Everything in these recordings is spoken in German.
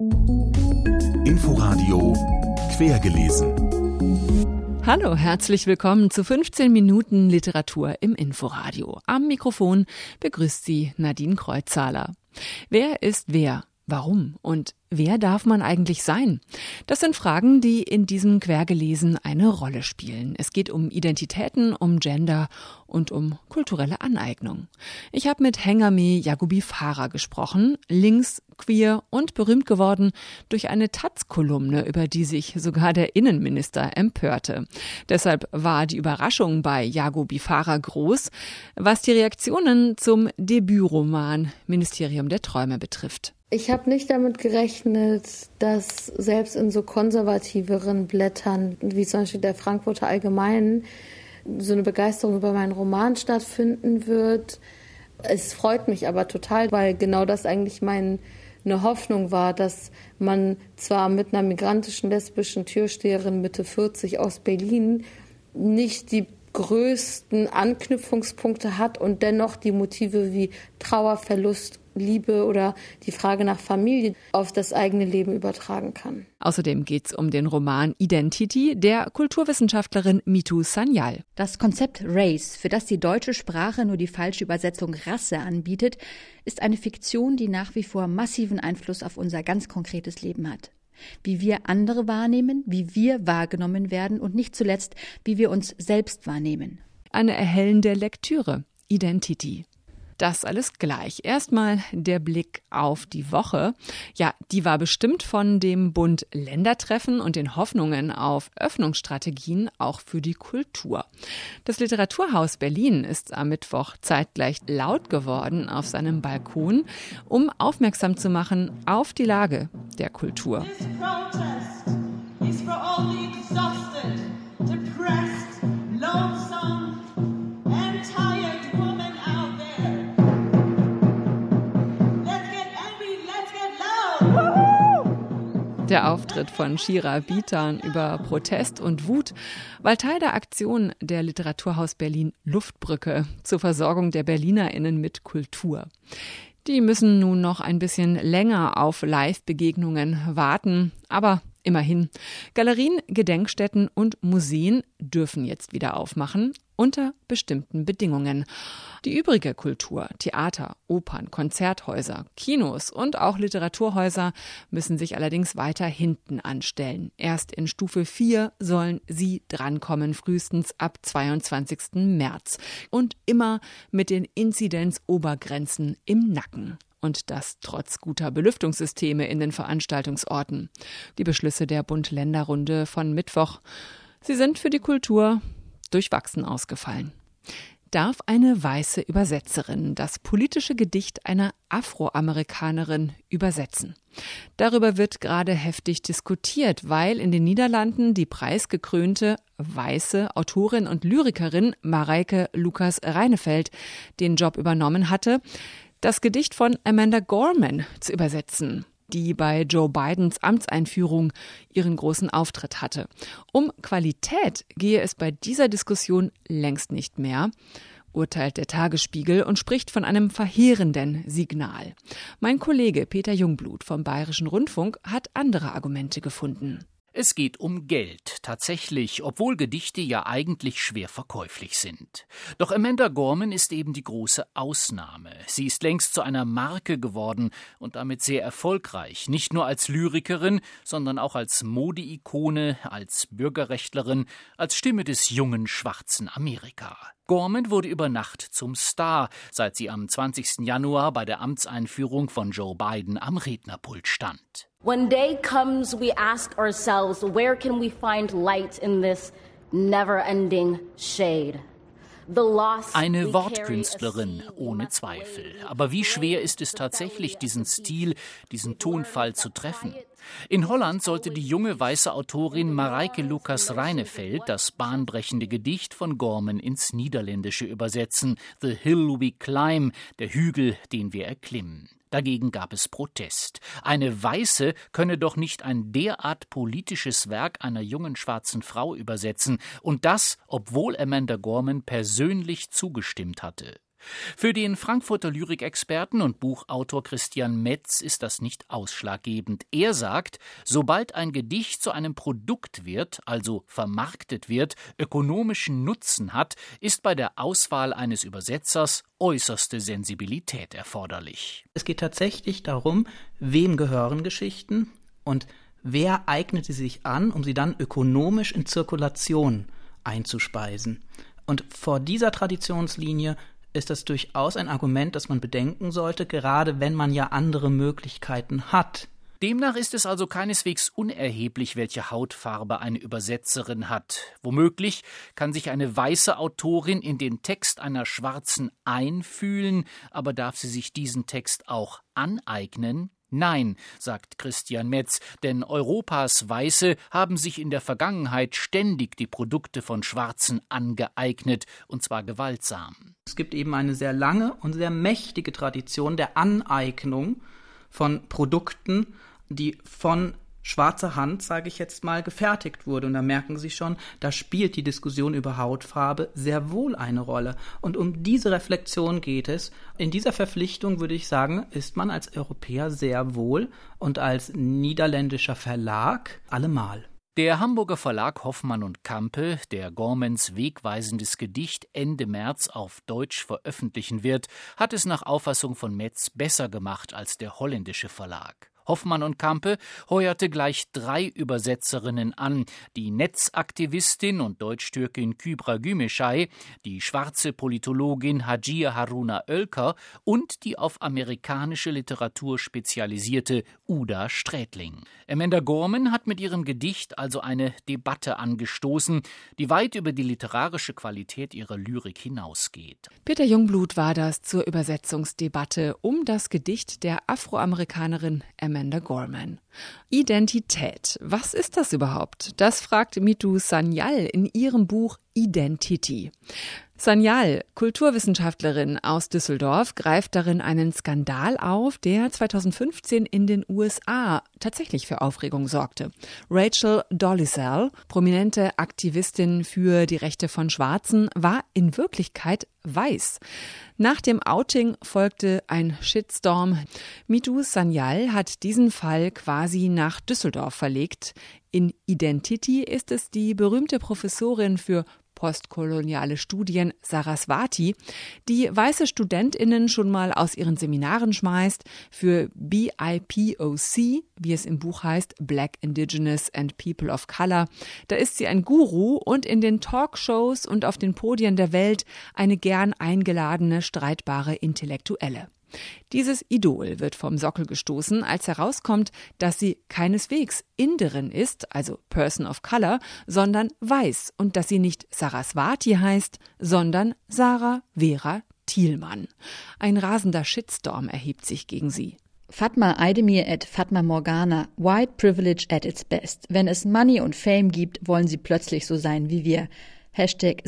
Inforadio Quergelesen. Hallo, herzlich willkommen zu 15 Minuten Literatur im Inforadio. Am Mikrofon begrüßt Sie Nadine Kreuzzahler. Wer ist wer? Warum? Und wer darf man eigentlich sein? Das sind Fragen, die in diesem Quergelesen eine Rolle spielen. Es geht um Identitäten, um Gender und um kulturelle Aneignung. Ich habe mit Hengame Yagubi Farah gesprochen, links, queer und berühmt geworden durch eine Taz-Kolumne, über die sich sogar der Innenminister empörte. Deshalb war die Überraschung bei Yagubi Farah groß, was die Reaktionen zum Debütroman Ministerium der Träume betrifft. Ich habe nicht damit gerechnet, dass selbst in so konservativeren Blättern, wie zum Beispiel der Frankfurter Allgemeinen, so eine Begeisterung über meinen Roman stattfinden wird. Es freut mich aber total, weil genau das eigentlich meine Hoffnung war, dass man zwar mit einer migrantischen lesbischen Türsteherin Mitte 40 aus Berlin nicht die größten Anknüpfungspunkte hat und dennoch die Motive wie Trauer, Verlust, Liebe oder die Frage nach Familie auf das eigene Leben übertragen kann. Außerdem geht es um den Roman Identity der Kulturwissenschaftlerin Mitu Sanyal. Das Konzept Race, für das die deutsche Sprache nur die falsche Übersetzung Rasse anbietet, ist eine Fiktion, die nach wie vor massiven Einfluss auf unser ganz konkretes Leben hat wie wir andere wahrnehmen, wie wir wahrgenommen werden und nicht zuletzt, wie wir uns selbst wahrnehmen. Eine erhellende Lektüre. Identity. Das alles gleich. Erstmal der Blick auf die Woche. Ja, die war bestimmt von dem Bund Ländertreffen und den Hoffnungen auf Öffnungsstrategien auch für die Kultur. Das Literaturhaus Berlin ist am Mittwoch zeitgleich laut geworden auf seinem Balkon, um aufmerksam zu machen auf die Lage der Kultur. This Der Auftritt von Shira Bitan über Protest und Wut war Teil der Aktion der Literaturhaus Berlin Luftbrücke zur Versorgung der BerlinerInnen mit Kultur. Die müssen nun noch ein bisschen länger auf Live-Begegnungen warten, aber Immerhin. Galerien, Gedenkstätten und Museen dürfen jetzt wieder aufmachen unter bestimmten Bedingungen. Die übrige Kultur, Theater, Opern, Konzerthäuser, Kinos und auch Literaturhäuser müssen sich allerdings weiter hinten anstellen. Erst in Stufe 4 sollen sie drankommen, frühestens ab 22. März. Und immer mit den Inzidenzobergrenzen im Nacken und das trotz guter Belüftungssysteme in den Veranstaltungsorten. Die Beschlüsse der Bund-Länder-Runde von Mittwoch, sie sind für die Kultur durchwachsen ausgefallen. Darf eine weiße Übersetzerin das politische Gedicht einer Afroamerikanerin übersetzen? Darüber wird gerade heftig diskutiert, weil in den Niederlanden die preisgekrönte weiße Autorin und Lyrikerin Mareike Lukas Reinefeld den Job übernommen hatte das Gedicht von Amanda Gorman zu übersetzen die bei Joe Bidens Amtseinführung ihren großen Auftritt hatte. Um Qualität gehe es bei dieser Diskussion längst nicht mehr, urteilt der Tagesspiegel und spricht von einem verheerenden Signal. Mein Kollege Peter Jungblut vom Bayerischen Rundfunk hat andere Argumente gefunden. Es geht um Geld, tatsächlich, obwohl Gedichte ja eigentlich schwer verkäuflich sind. Doch Amanda Gorman ist eben die große Ausnahme. Sie ist längst zu einer Marke geworden und damit sehr erfolgreich, nicht nur als Lyrikerin, sondern auch als Modeikone, als Bürgerrechtlerin, als Stimme des jungen schwarzen Amerika. Gorman wurde über Nacht zum Star, seit sie am 20. Januar bei der Amtseinführung von Joe Biden am Rednerpult stand. When day comes, we ask ourselves, where can we find light in this never-ending shade? Eine Wortkünstlerin, ohne Zweifel. Aber wie schwer ist es tatsächlich, diesen Stil, diesen Tonfall zu treffen? In Holland sollte die junge weiße Autorin Mareike Lukas Reinefeld das bahnbrechende Gedicht von Gorman ins Niederländische übersetzen. The Hill We Climb, der Hügel, den wir erklimmen. Dagegen gab es Protest. Eine Weiße könne doch nicht ein derart politisches Werk einer jungen schwarzen Frau übersetzen, und das, obwohl Amanda Gorman persönlich zugestimmt hatte. Für den Frankfurter Lyrikexperten und Buchautor Christian Metz ist das nicht ausschlaggebend. Er sagt, sobald ein Gedicht zu einem Produkt wird, also vermarktet wird, ökonomischen Nutzen hat, ist bei der Auswahl eines Übersetzers äußerste Sensibilität erforderlich. Es geht tatsächlich darum, wem gehören Geschichten und wer eignet sie sich an, um sie dann ökonomisch in Zirkulation einzuspeisen. Und vor dieser Traditionslinie ist das durchaus ein Argument, das man bedenken sollte, gerade wenn man ja andere Möglichkeiten hat. Demnach ist es also keineswegs unerheblich, welche Hautfarbe eine Übersetzerin hat. Womöglich kann sich eine weiße Autorin in den Text einer schwarzen einfühlen, aber darf sie sich diesen Text auch aneignen? Nein, sagt Christian Metz, denn Europas Weiße haben sich in der Vergangenheit ständig die Produkte von Schwarzen angeeignet, und zwar gewaltsam. Es gibt eben eine sehr lange und sehr mächtige Tradition der Aneignung von Produkten, die von schwarzer Hand, sage ich jetzt mal, gefertigt wurde. Und da merken Sie schon, da spielt die Diskussion über Hautfarbe sehr wohl eine Rolle. Und um diese Reflexion geht es. In dieser Verpflichtung würde ich sagen, ist man als Europäer sehr wohl und als niederländischer Verlag allemal. Der Hamburger Verlag Hoffmann und Kampe, der Gormans wegweisendes Gedicht Ende März auf Deutsch veröffentlichen wird, hat es nach Auffassung von Metz besser gemacht als der holländische Verlag. Hoffmann und Kampe heuerte gleich drei Übersetzerinnen an, die Netzaktivistin und Deutsch-Türkin Kübra Gümeschei, die schwarze Politologin Hajir Haruna Oelker und die auf amerikanische Literatur spezialisierte Uda Strätling. Amanda Gorman hat mit ihrem Gedicht also eine Debatte angestoßen, die weit über die literarische Qualität ihrer Lyrik hinausgeht. Peter Jungblut war das zur Übersetzungsdebatte um das Gedicht der Afroamerikanerin Amanda Gorman. Identität. Was ist das überhaupt? Das fragt Mitu Sanyal in ihrem Buch Identity. Sanyal, Kulturwissenschaftlerin aus Düsseldorf, greift darin einen Skandal auf, der 2015 in den USA tatsächlich für Aufregung sorgte. Rachel Dolezal, prominente Aktivistin für die Rechte von Schwarzen, war in Wirklichkeit weiß. Nach dem Outing folgte ein Shitstorm. Mitu Sanyal hat diesen Fall quasi nach Düsseldorf verlegt. In Identity ist es die berühmte Professorin für postkoloniale Studien Saraswati, die weiße Studentinnen schon mal aus ihren Seminaren schmeißt für BIPOC, wie es im Buch heißt, Black Indigenous and People of Color. Da ist sie ein Guru und in den Talkshows und auf den Podien der Welt eine gern eingeladene, streitbare Intellektuelle. Dieses Idol wird vom Sockel gestoßen, als herauskommt, dass sie keineswegs Inderin ist, also Person of Color, sondern weiß und dass sie nicht Saraswati heißt, sondern Sarah Vera Thielmann. Ein rasender Shitstorm erhebt sich gegen sie. Fatma Aydemir et Fatma Morgana, White Privilege at its best. Wenn es Money und Fame gibt, wollen sie plötzlich so sein wie wir. Hashtag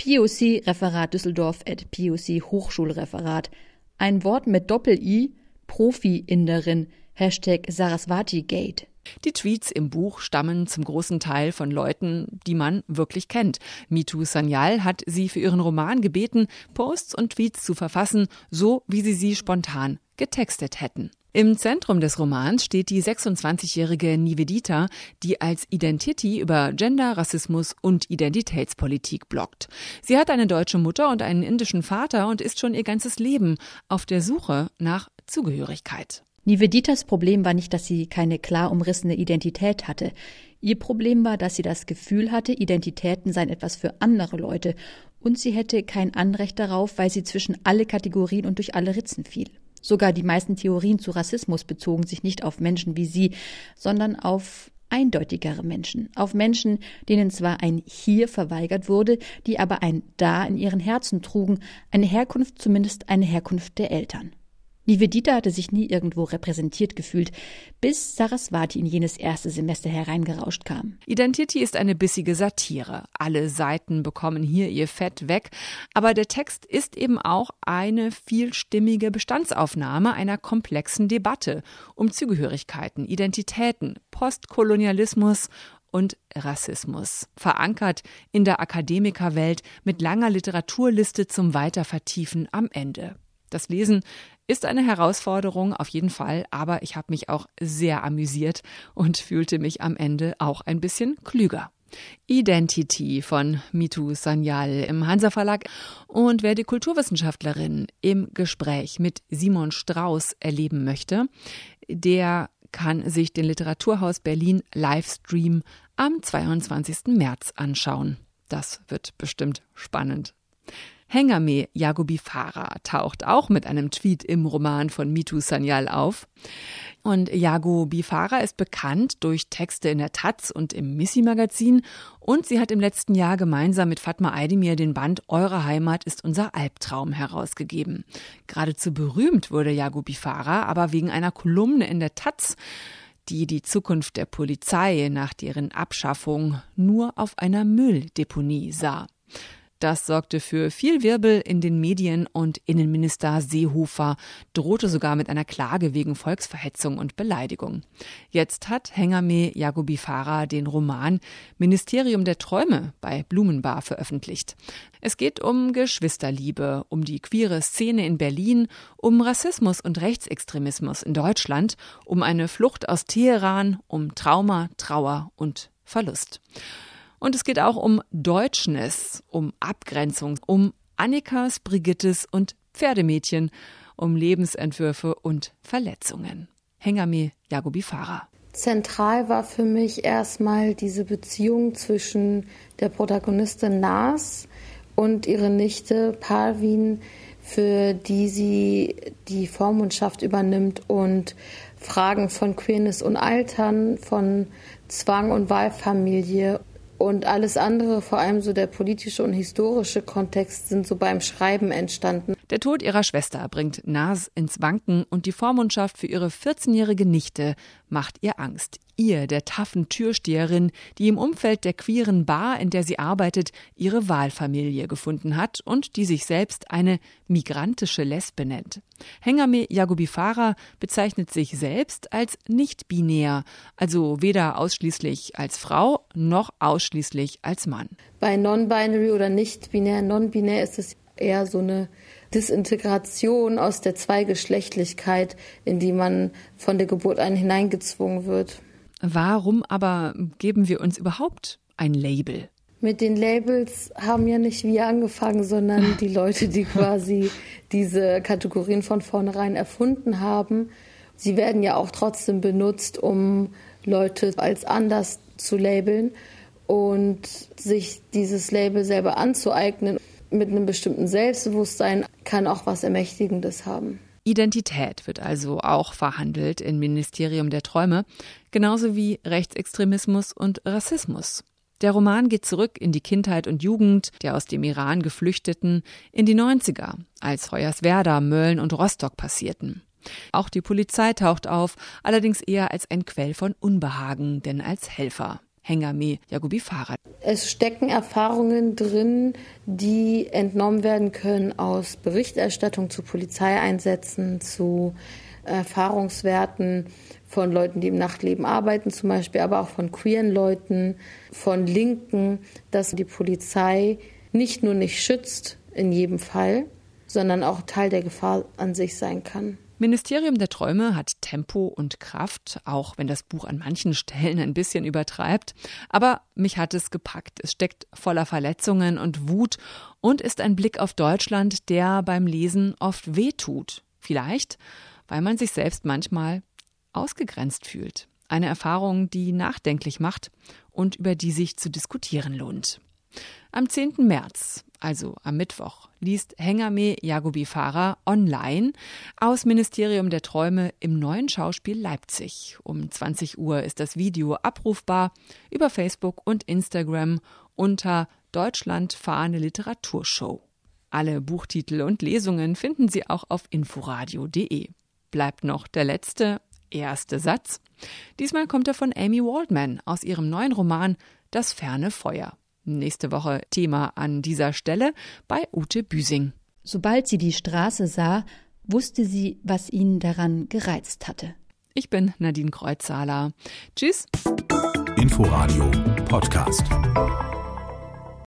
Saraswati. POC-Referat Düsseldorf at POC Hochschulreferat. Ein Wort mit Doppel-I, Profi-Inderin, Hashtag Saraswati Gate. Die Tweets im Buch stammen zum großen Teil von Leuten, die man wirklich kennt. Mitu Sanyal hat sie für ihren Roman gebeten, Posts und Tweets zu verfassen, so wie sie sie spontan getextet hätten. Im Zentrum des Romans steht die 26-jährige Nivedita, die als Identity über Gender, Rassismus und Identitätspolitik bloggt. Sie hat eine deutsche Mutter und einen indischen Vater und ist schon ihr ganzes Leben auf der Suche nach Zugehörigkeit. Niveditas Problem war nicht, dass sie keine klar umrissene Identität hatte. Ihr Problem war, dass sie das Gefühl hatte, Identitäten seien etwas für andere Leute und sie hätte kein Anrecht darauf, weil sie zwischen alle Kategorien und durch alle Ritzen fiel. Sogar die meisten Theorien zu Rassismus bezogen sich nicht auf Menschen wie sie, sondern auf eindeutigere Menschen, auf Menschen, denen zwar ein Hier verweigert wurde, die aber ein Da in ihren Herzen trugen, eine Herkunft zumindest eine Herkunft der Eltern. Nivedita hatte sich nie irgendwo repräsentiert gefühlt, bis Saraswati in jenes erste Semester hereingerauscht kam. Identity ist eine bissige Satire. Alle Seiten bekommen hier ihr Fett weg, aber der Text ist eben auch eine vielstimmige Bestandsaufnahme einer komplexen Debatte um Zugehörigkeiten, Identitäten, Postkolonialismus und Rassismus, verankert in der Akademikerwelt mit langer Literaturliste zum Weitervertiefen am Ende. Das Lesen ist eine Herausforderung auf jeden Fall, aber ich habe mich auch sehr amüsiert und fühlte mich am Ende auch ein bisschen klüger. Identity von Mitu Sanyal im Hansa Verlag. Und wer die Kulturwissenschaftlerin im Gespräch mit Simon Strauß erleben möchte, der kann sich den Literaturhaus Berlin Livestream am 22. März anschauen. Das wird bestimmt spannend. Hengame Yagobi Farah taucht auch mit einem Tweet im Roman von Mitu Sanyal auf. Und Jago Bifara ist bekannt durch Texte in der Taz und im Missy-Magazin. Und sie hat im letzten Jahr gemeinsam mit Fatma Aydemir den Band Eure Heimat ist unser Albtraum herausgegeben. Geradezu berühmt wurde Jago Bifara aber wegen einer Kolumne in der Taz, die die Zukunft der Polizei nach deren Abschaffung nur auf einer Mülldeponie sah. Das sorgte für viel Wirbel in den Medien und Innenminister Seehofer drohte sogar mit einer Klage wegen Volksverhetzung und Beleidigung. Jetzt hat Hengame Jagobi Farah den Roman Ministerium der Träume bei Blumenbar veröffentlicht. Es geht um Geschwisterliebe, um die queere Szene in Berlin, um Rassismus und Rechtsextremismus in Deutschland, um eine Flucht aus Teheran, um Trauma, Trauer und Verlust. Und es geht auch um Deutschness, um Abgrenzung, um Annikas, Brigittes und Pferdemädchen, um Lebensentwürfe und Verletzungen. Hengame Jagobi Farah. Zentral war für mich erstmal diese Beziehung zwischen der Protagonistin Nas und ihrer Nichte Parvin, für die sie die Vormundschaft übernimmt und Fragen von Queerness und Altern, von Zwang und Wahlfamilie und alles andere, vor allem so der politische und historische Kontext, sind so beim Schreiben entstanden. Der Tod ihrer Schwester bringt Nas ins Wanken und die Vormundschaft für ihre 14-jährige Nichte macht ihr Angst. Ihr, der taffen Türsteherin, die im Umfeld der queeren Bar, in der sie arbeitet, ihre Wahlfamilie gefunden hat und die sich selbst eine migrantische Lesbe nennt. Hengame Yagubifara bezeichnet sich selbst als nicht binär, also weder ausschließlich als Frau noch ausschließlich als Mann. Bei non-binary oder nicht binär, non-binär ist es eher so eine Disintegration aus der Zweigeschlechtlichkeit, in die man von der Geburt an hineingezwungen wird. Warum aber geben wir uns überhaupt ein Label? Mit den Labels haben ja nicht wir angefangen, sondern die Leute, die quasi diese Kategorien von vornherein erfunden haben. Sie werden ja auch trotzdem benutzt, um Leute als anders zu labeln und sich dieses Label selber anzueignen mit einem bestimmten Selbstbewusstsein kann auch was Ermächtigendes haben. Identität wird also auch verhandelt im Ministerium der Träume, genauso wie Rechtsextremismus und Rassismus. Der Roman geht zurück in die Kindheit und Jugend der aus dem Iran Geflüchteten in die 90er, als Hoyerswerda, Mölln und Rostock passierten. Auch die Polizei taucht auf, allerdings eher als ein Quell von Unbehagen, denn als Helfer. Hengame Jagubi Fahrrad. Es stecken Erfahrungen drin, die entnommen werden können aus Berichterstattung zu Polizeieinsätzen, zu Erfahrungswerten von Leuten, die im Nachtleben arbeiten zum Beispiel, aber auch von queeren Leuten, von Linken, dass die Polizei nicht nur nicht schützt in jedem Fall, sondern auch Teil der Gefahr an sich sein kann. Ministerium der Träume hat Tempo und Kraft, auch wenn das Buch an manchen Stellen ein bisschen übertreibt. Aber mich hat es gepackt. Es steckt voller Verletzungen und Wut und ist ein Blick auf Deutschland, der beim Lesen oft wehtut. Vielleicht, weil man sich selbst manchmal ausgegrenzt fühlt. Eine Erfahrung, die nachdenklich macht und über die sich zu diskutieren lohnt. Am 10. März, also am Mittwoch, liest Hengame Jagobi Farah online aus Ministerium der Träume im neuen Schauspiel Leipzig. Um 20 Uhr ist das Video abrufbar über Facebook und Instagram unter Deutschland Fahne Literaturshow. Alle Buchtitel und Lesungen finden Sie auch auf inforadio.de. Bleibt noch der letzte, erste Satz. Diesmal kommt er von Amy Waldman aus ihrem neuen Roman Das ferne Feuer. Nächste Woche Thema an dieser Stelle bei Ute Büsing. Sobald sie die Straße sah, wusste sie, was ihn daran gereizt hatte. Ich bin Nadine Kreuzzahler. Tschüss. Inforadio Podcast.